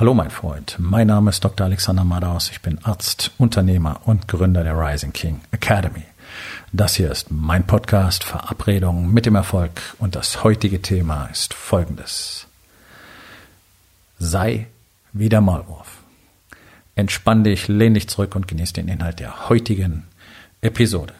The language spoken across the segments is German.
Hallo mein Freund, mein Name ist Dr. Alexander Madaus, ich bin Arzt, Unternehmer und Gründer der Rising King Academy. Das hier ist mein Podcast Verabredung mit dem Erfolg und das heutige Thema ist folgendes. Sei wie der Maulwurf. Entspann dich, lehn dich zurück und genieß den Inhalt der heutigen Episode.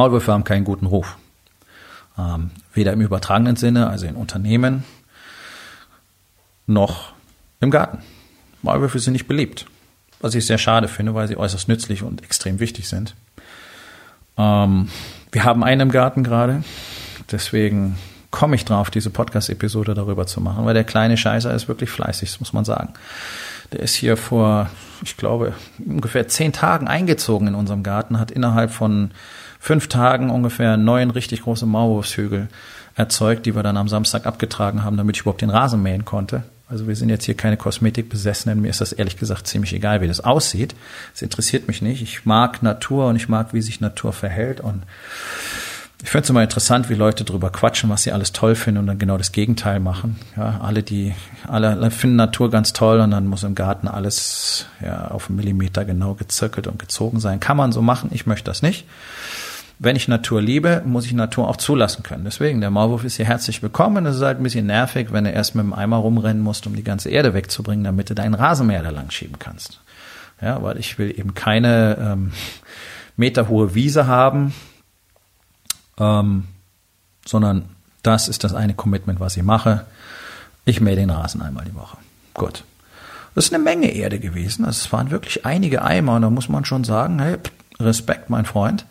Maulwürfe haben keinen guten Ruf. Ähm, weder im übertragenen Sinne, also in Unternehmen, noch im Garten. Maulwürfe sind nicht beliebt. Was ich sehr schade finde, weil sie äußerst nützlich und extrem wichtig sind. Ähm, wir haben einen im Garten gerade. Deswegen komme ich drauf, diese Podcast-Episode darüber zu machen, weil der kleine Scheißer ist wirklich fleißig, das muss man sagen. Der ist hier vor, ich glaube, ungefähr zehn Tagen eingezogen in unserem Garten, hat innerhalb von fünf Tagen ungefähr neun richtig große Maulwurfshügel erzeugt, die wir dann am Samstag abgetragen haben, damit ich überhaupt den Rasen mähen konnte. Also wir sind jetzt hier keine Kosmetikbesessenen. Mir ist das ehrlich gesagt ziemlich egal, wie das aussieht. Es interessiert mich nicht. Ich mag Natur und ich mag, wie sich Natur verhält. Und ich finde es immer interessant, wie Leute drüber quatschen, was sie alles toll finden und dann genau das Gegenteil machen. Ja, alle, die, alle finden Natur ganz toll und dann muss im Garten alles ja, auf einen Millimeter genau gezirkelt und gezogen sein. Kann man so machen. Ich möchte das nicht wenn ich Natur liebe, muss ich Natur auch zulassen können. Deswegen, der Maulwurf ist hier herzlich willkommen. Es ist halt ein bisschen nervig, wenn du erst mit dem Eimer rumrennen musst, um die ganze Erde wegzubringen, damit du deinen Rasenmäher da lang schieben kannst. Ja, weil ich will eben keine ähm, meterhohe Wiese haben, ähm, sondern das ist das eine Commitment, was ich mache. Ich mähe den Rasen einmal die Woche. Gut. Das ist eine Menge Erde gewesen. Es waren wirklich einige Eimer und da muss man schon sagen, hey, Respekt, mein Freund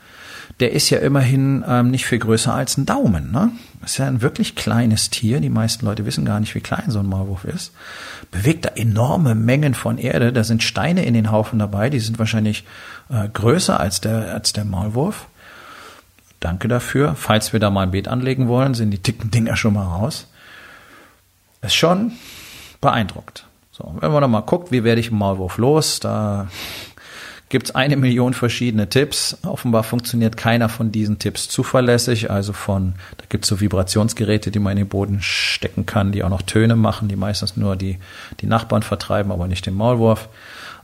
der ist ja immerhin ähm, nicht viel größer als ein Daumen. Ne? Ist ja ein wirklich kleines Tier. Die meisten Leute wissen gar nicht, wie klein so ein Maulwurf ist. Bewegt da enorme Mengen von Erde. Da sind Steine in den Haufen dabei. Die sind wahrscheinlich äh, größer als der, als der Maulwurf. Danke dafür. Falls wir da mal ein Beet anlegen wollen, sind die dicken Dinger schon mal raus. Ist schon beeindruckt. So, wenn man da mal guckt, wie werde ich einen Maulwurf los, da gibt es eine Million verschiedene Tipps. Offenbar funktioniert keiner von diesen Tipps zuverlässig. Also von, da gibt es so Vibrationsgeräte, die man in den Boden stecken kann, die auch noch Töne machen, die meistens nur die, die Nachbarn vertreiben, aber nicht den Maulwurf.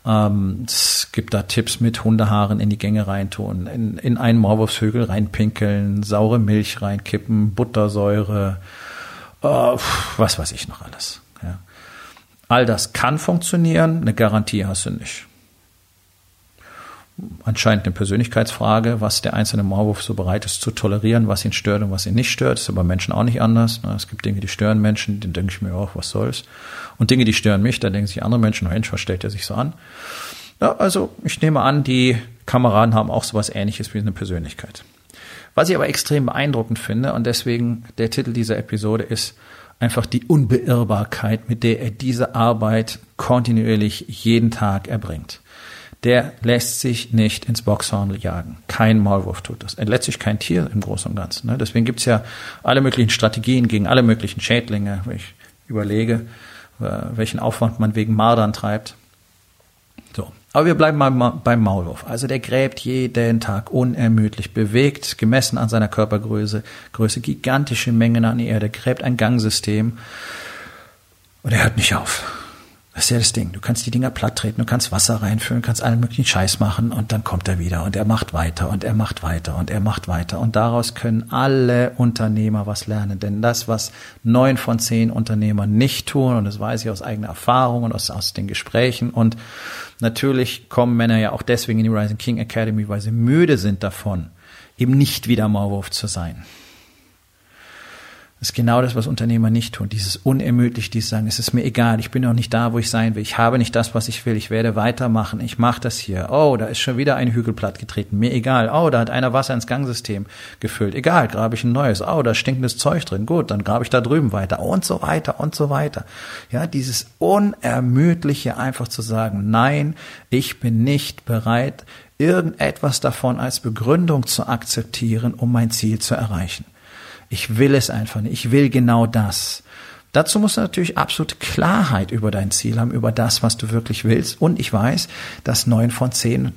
Ähm, es gibt da Tipps mit Hundehaaren in die Gänge reintun, in, in einen Maulwurfshügel reinpinkeln, saure Milch reinkippen, Buttersäure, äh, was weiß ich noch alles. Ja. All das kann funktionieren, eine Garantie hast du nicht anscheinend eine Persönlichkeitsfrage, was der einzelne Maulwurf so bereit ist zu tolerieren, was ihn stört und was ihn nicht stört. Das ist aber Menschen auch nicht anders. Ne? Es gibt Dinge, die stören Menschen, den denke ich mir auch, was soll's. Und Dinge, die stören mich, da denken sich andere Menschen, Mensch, was stellt er sich so an? Ja, also ich nehme an, die Kameraden haben auch sowas ähnliches wie eine Persönlichkeit. Was ich aber extrem beeindruckend finde, und deswegen der Titel dieser Episode ist einfach die Unbeirrbarkeit, mit der er diese Arbeit kontinuierlich jeden Tag erbringt der lässt sich nicht ins Boxhorn jagen. Kein Maulwurf tut das. Er letztlich kein Tier im Großen und Ganzen. Ne? Deswegen gibt's ja alle möglichen Strategien gegen alle möglichen Schädlinge. Wenn ich überlege, äh, welchen Aufwand man wegen Mardern treibt. So. Aber wir bleiben mal beim Maulwurf. Also der gräbt jeden Tag unermüdlich, bewegt, gemessen an seiner Körpergröße, Größe gigantische Mengen an Erde, gräbt ein Gangsystem und er hört nicht auf. Das ist ja das Ding. Du kannst die Dinger platt treten, du kannst Wasser reinfüllen, kannst allen möglichen Scheiß machen und dann kommt er wieder und er macht weiter und er macht weiter und er macht weiter. Und daraus können alle Unternehmer was lernen. Denn das, was neun von zehn Unternehmern nicht tun, und das weiß ich aus eigener Erfahrung und aus, aus den Gesprächen. Und natürlich kommen Männer ja auch deswegen in die Rising King Academy, weil sie müde sind davon, eben nicht wieder Maulwurf zu sein. Das ist genau das, was Unternehmer nicht tun. Dieses unermüdlich, dieses sagen, es ist mir egal, ich bin noch nicht da, wo ich sein will. Ich habe nicht das, was ich will. Ich werde weitermachen. Ich mache das hier. Oh, da ist schon wieder ein Hügel platt getreten. Mir egal. Oh, da hat einer Wasser ins Gangsystem gefüllt. Egal, grabe ich ein neues. Oh, da stinkendes Zeug drin. Gut, dann grabe ich da drüben weiter. Und so weiter und so weiter. Ja, dieses unermüdliche einfach zu sagen, nein, ich bin nicht bereit, irgendetwas davon als Begründung zu akzeptieren, um mein Ziel zu erreichen. Ich will es einfach nicht. Ich will genau das. Dazu musst du natürlich absolute Klarheit über dein Ziel haben, über das, was du wirklich willst. Und ich weiß, dass neun von zehn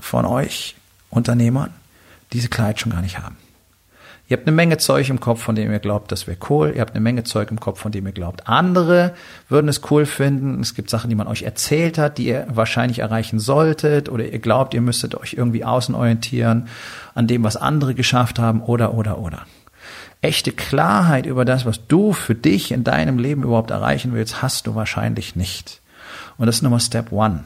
von euch Unternehmern diese Klarheit schon gar nicht haben. Ihr habt eine Menge Zeug im Kopf, von dem ihr glaubt, das wäre cool. Ihr habt eine Menge Zeug im Kopf, von dem ihr glaubt, andere würden es cool finden. Es gibt Sachen, die man euch erzählt hat, die ihr wahrscheinlich erreichen solltet. Oder ihr glaubt, ihr müsstet euch irgendwie außen orientieren an dem, was andere geschafft haben. Oder, oder, oder. Echte Klarheit über das, was du für dich in deinem Leben überhaupt erreichen willst, hast du wahrscheinlich nicht. Und das ist nochmal Step One.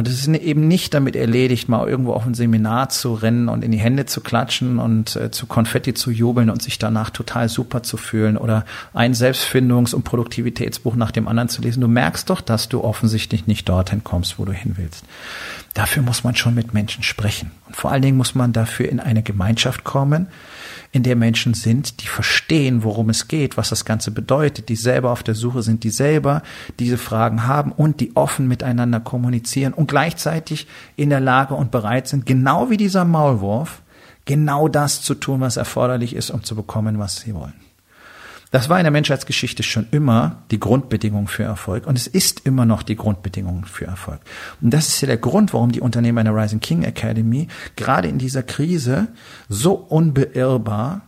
Und es ist eben nicht damit erledigt, mal irgendwo auf ein Seminar zu rennen und in die Hände zu klatschen und äh, zu Konfetti zu jubeln und sich danach total super zu fühlen oder ein Selbstfindungs- und Produktivitätsbuch nach dem anderen zu lesen. Du merkst doch, dass du offensichtlich nicht dorthin kommst, wo du hin willst. Dafür muss man schon mit Menschen sprechen. Und vor allen Dingen muss man dafür in eine Gemeinschaft kommen, in der Menschen sind, die verstehen, worum es geht, was das Ganze bedeutet, die selber auf der Suche sind, die selber diese Fragen haben und die offen miteinander kommunizieren und gleichzeitig in der Lage und bereit sind, genau wie dieser Maulwurf, genau das zu tun, was erforderlich ist, um zu bekommen, was sie wollen. Das war in der Menschheitsgeschichte schon immer die Grundbedingung für Erfolg und es ist immer noch die Grundbedingung für Erfolg. Und das ist ja der Grund, warum die Unternehmer in der Rising King Academy gerade in dieser Krise so unbeirrbar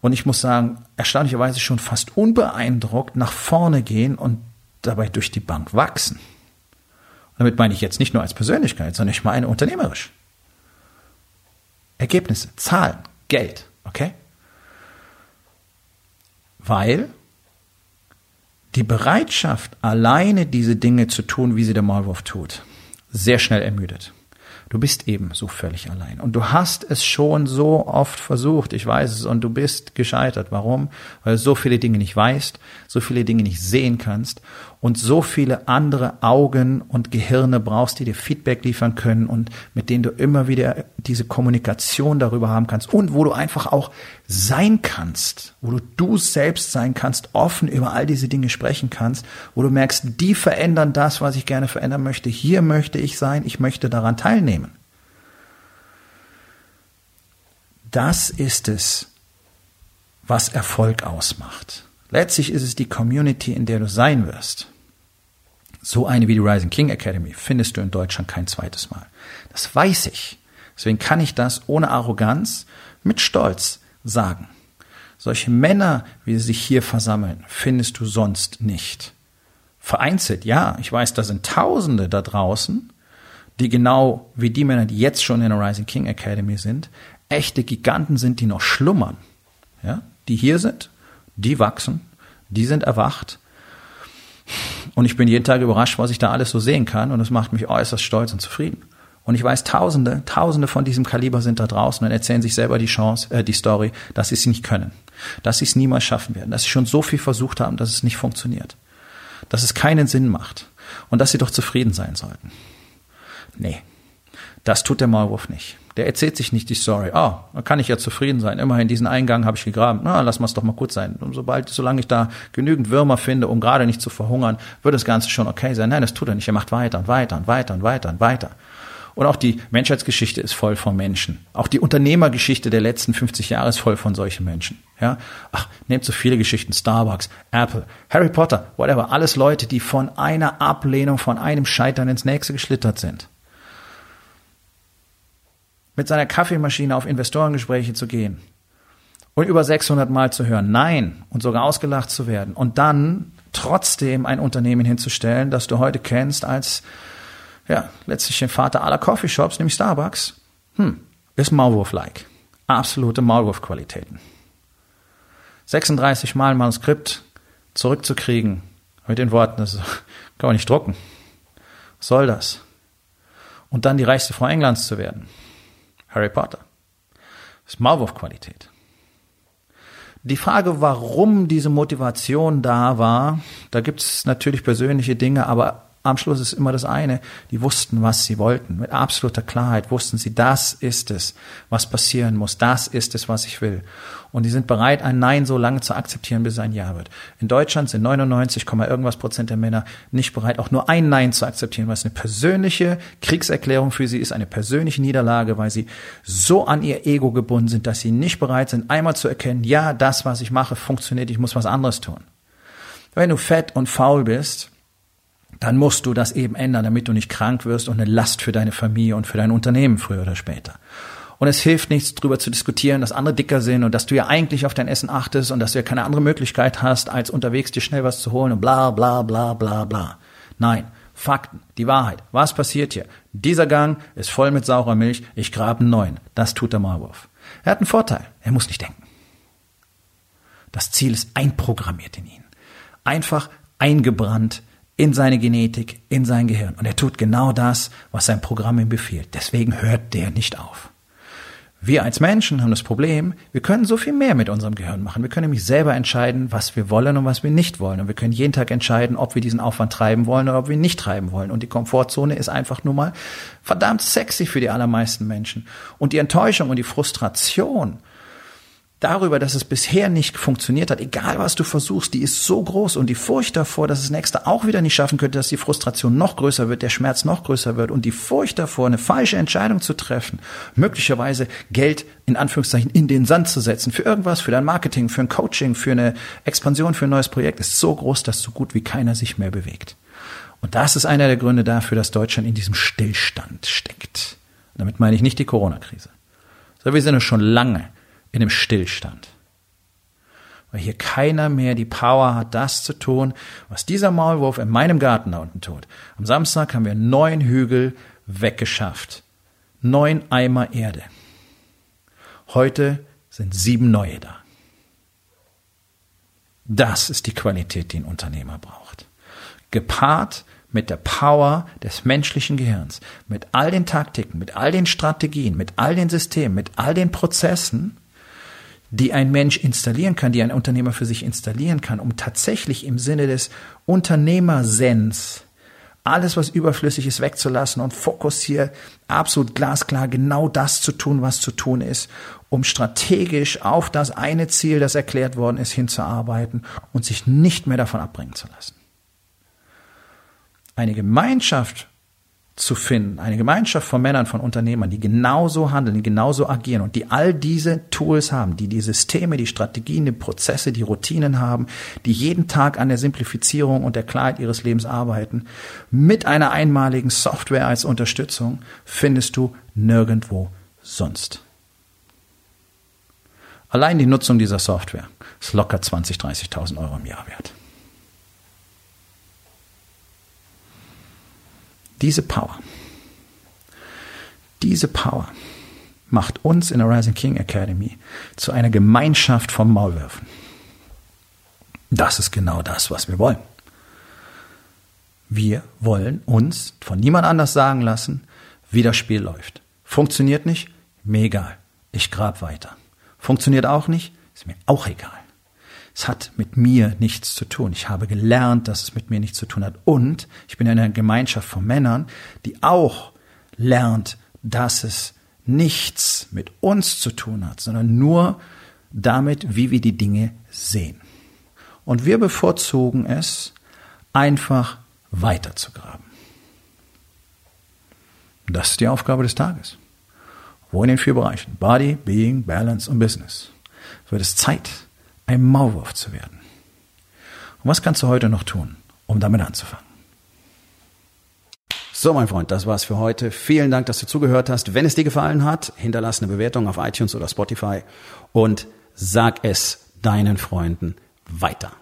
und ich muss sagen, erstaunlicherweise schon fast unbeeindruckt nach vorne gehen und dabei durch die Bank wachsen. Damit meine ich jetzt nicht nur als Persönlichkeit, sondern ich meine unternehmerisch. Ergebnisse, Zahlen, Geld, okay? weil die Bereitschaft, alleine diese Dinge zu tun, wie sie der Maulwurf tut, sehr schnell ermüdet. Du bist eben so völlig allein. Und du hast es schon so oft versucht, ich weiß es, und du bist gescheitert. Warum? Weil du so viele Dinge nicht weißt, so viele Dinge nicht sehen kannst und so viele andere Augen und Gehirne brauchst, die dir Feedback liefern können und mit denen du immer wieder diese Kommunikation darüber haben kannst und wo du einfach auch sein kannst, wo du du selbst sein kannst, offen über all diese Dinge sprechen kannst, wo du merkst, die verändern das, was ich gerne verändern möchte. Hier möchte ich sein, ich möchte daran teilnehmen. Das ist es, was Erfolg ausmacht. Letztlich ist es die Community, in der du sein wirst. So eine wie die Rising King Academy findest du in Deutschland kein zweites Mal. Das weiß ich. Deswegen kann ich das ohne Arroganz mit Stolz sagen. Solche Männer, wie sie sich hier versammeln, findest du sonst nicht. Vereinzelt, ja, ich weiß, da sind Tausende da draußen, die genau wie die Männer, die jetzt schon in der Rising King Academy sind, echte Giganten sind, die noch schlummern, ja, die hier sind, die wachsen, die sind erwacht. Und ich bin jeden Tag überrascht, was ich da alles so sehen kann. Und das macht mich äußerst stolz und zufrieden. Und ich weiß, Tausende, Tausende von diesem Kaliber sind da draußen und erzählen sich selber die Chance, äh, die Story, dass sie es nicht können, dass sie es niemals schaffen werden, dass sie schon so viel versucht haben, dass es nicht funktioniert, dass es keinen Sinn macht und dass sie doch zufrieden sein sollten. Nee, das tut der Maulwurf nicht. Der erzählt sich nicht die Story. Oh, da kann ich ja zufrieden sein. Immerhin diesen Eingang habe ich gegraben. Na, lass mal es doch mal gut sein. Und sobald, solange ich da genügend Würmer finde, um gerade nicht zu verhungern, wird das Ganze schon okay sein. Nein, das tut er nicht. Er macht weiter und weiter und weiter und weiter und weiter. Und auch die Menschheitsgeschichte ist voll von Menschen. Auch die Unternehmergeschichte der letzten 50 Jahre ist voll von solchen Menschen. Ja, ach, nehmt so viele Geschichten. Starbucks, Apple, Harry Potter, whatever. Alles Leute, die von einer Ablehnung, von einem Scheitern ins nächste geschlittert sind mit seiner Kaffeemaschine auf Investorengespräche zu gehen und über 600 Mal zu hören, nein, und sogar ausgelacht zu werden und dann trotzdem ein Unternehmen hinzustellen, das du heute kennst als, ja, letztlich den Vater aller Coffeeshops, nämlich Starbucks, hm, ist Maulwurf-like. Absolute Maulwurf-Qualitäten. 36 Mal ein Manuskript zurückzukriegen mit den Worten, das kann man nicht drucken. Was soll das? Und dann die reichste Frau Englands zu werden. Harry Potter. Das ist Maulwurf-Qualität. Die Frage, warum diese Motivation da war, da gibt es natürlich persönliche Dinge, aber am Schluss ist immer das eine, die wussten, was sie wollten. Mit absoluter Klarheit wussten sie, das ist es, was passieren muss, das ist es, was ich will. Und die sind bereit, ein Nein so lange zu akzeptieren, bis es ein Ja wird. In Deutschland sind 99, irgendwas Prozent der Männer nicht bereit, auch nur ein Nein zu akzeptieren, was eine persönliche Kriegserklärung für sie ist, eine persönliche Niederlage, weil sie so an ihr Ego gebunden sind, dass sie nicht bereit sind, einmal zu erkennen, ja, das, was ich mache, funktioniert, ich muss was anderes tun. Wenn du fett und faul bist, dann musst du das eben ändern, damit du nicht krank wirst und eine Last für deine Familie und für dein Unternehmen früher oder später. Und es hilft nichts, darüber zu diskutieren, dass andere dicker sind und dass du ja eigentlich auf dein Essen achtest und dass du ja keine andere Möglichkeit hast, als unterwegs dir schnell was zu holen und bla bla bla bla bla. Nein, Fakten, die Wahrheit. Was passiert hier? Dieser Gang ist voll mit saurer Milch, ich grabe einen neuen. Das tut der Maulwurf. Er hat einen Vorteil, er muss nicht denken. Das Ziel ist einprogrammiert in ihn. Einfach eingebrannt in seine Genetik, in sein Gehirn. Und er tut genau das, was sein Programm ihm befiehlt. Deswegen hört der nicht auf. Wir als Menschen haben das Problem, wir können so viel mehr mit unserem Gehirn machen. Wir können nämlich selber entscheiden, was wir wollen und was wir nicht wollen. Und wir können jeden Tag entscheiden, ob wir diesen Aufwand treiben wollen oder ob wir ihn nicht treiben wollen. Und die Komfortzone ist einfach nur mal verdammt sexy für die allermeisten Menschen. Und die Enttäuschung und die Frustration darüber, dass es bisher nicht funktioniert hat, egal was du versuchst, die ist so groß und die Furcht davor, dass es nächste auch wieder nicht schaffen könnte, dass die Frustration noch größer wird, der Schmerz noch größer wird und die Furcht davor, eine falsche Entscheidung zu treffen, möglicherweise Geld in Anführungszeichen in den Sand zu setzen für irgendwas, für dein Marketing, für ein Coaching, für eine Expansion, für ein neues Projekt, ist so groß, dass so gut wie keiner sich mehr bewegt. Und das ist einer der Gründe dafür, dass Deutschland in diesem Stillstand steckt. damit meine ich nicht die Corona-Krise. So, wir sind schon lange in dem Stillstand. Weil hier keiner mehr die Power hat, das zu tun, was dieser Maulwurf in meinem Garten da unten tut. Am Samstag haben wir neun Hügel weggeschafft. Neun Eimer Erde. Heute sind sieben neue da. Das ist die Qualität, die ein Unternehmer braucht. Gepaart mit der Power des menschlichen Gehirns, mit all den Taktiken, mit all den Strategien, mit all den Systemen, mit all den Prozessen, die ein Mensch installieren kann, die ein Unternehmer für sich installieren kann, um tatsächlich im Sinne des Unternehmersens alles, was überflüssig ist, wegzulassen und fokussiert absolut glasklar genau das zu tun, was zu tun ist, um strategisch auf das eine Ziel, das erklärt worden ist, hinzuarbeiten und sich nicht mehr davon abbringen zu lassen. Eine Gemeinschaft zu finden, eine Gemeinschaft von Männern, von Unternehmern, die genauso handeln, die genauso agieren und die all diese Tools haben, die die Systeme, die Strategien, die Prozesse, die Routinen haben, die jeden Tag an der Simplifizierung und der Klarheit ihres Lebens arbeiten, mit einer einmaligen Software als Unterstützung, findest du nirgendwo sonst. Allein die Nutzung dieser Software ist locker 20, 30.000 Euro im Jahr wert. Diese Power, diese Power macht uns in der Rising King Academy zu einer Gemeinschaft von Maulwürfen. Das ist genau das, was wir wollen. Wir wollen uns von niemand anders sagen lassen, wie das Spiel läuft. Funktioniert nicht? Mir egal. Ich grab weiter. Funktioniert auch nicht? Ist mir auch egal. Es hat mit mir nichts zu tun. Ich habe gelernt, dass es mit mir nichts zu tun hat. Und ich bin in einer Gemeinschaft von Männern, die auch lernt, dass es nichts mit uns zu tun hat, sondern nur damit, wie wir die Dinge sehen. Und wir bevorzugen es, einfach weiterzugraben. Das ist die Aufgabe des Tages. Wo in den vier Bereichen? Body, Being, Balance und Business. Wird es Zeit, ein Maulwurf zu werden. Und was kannst du heute noch tun, um damit anzufangen? So, mein Freund, das war's für heute. Vielen Dank, dass du zugehört hast. Wenn es dir gefallen hat, hinterlass eine Bewertung auf iTunes oder Spotify und sag es deinen Freunden weiter.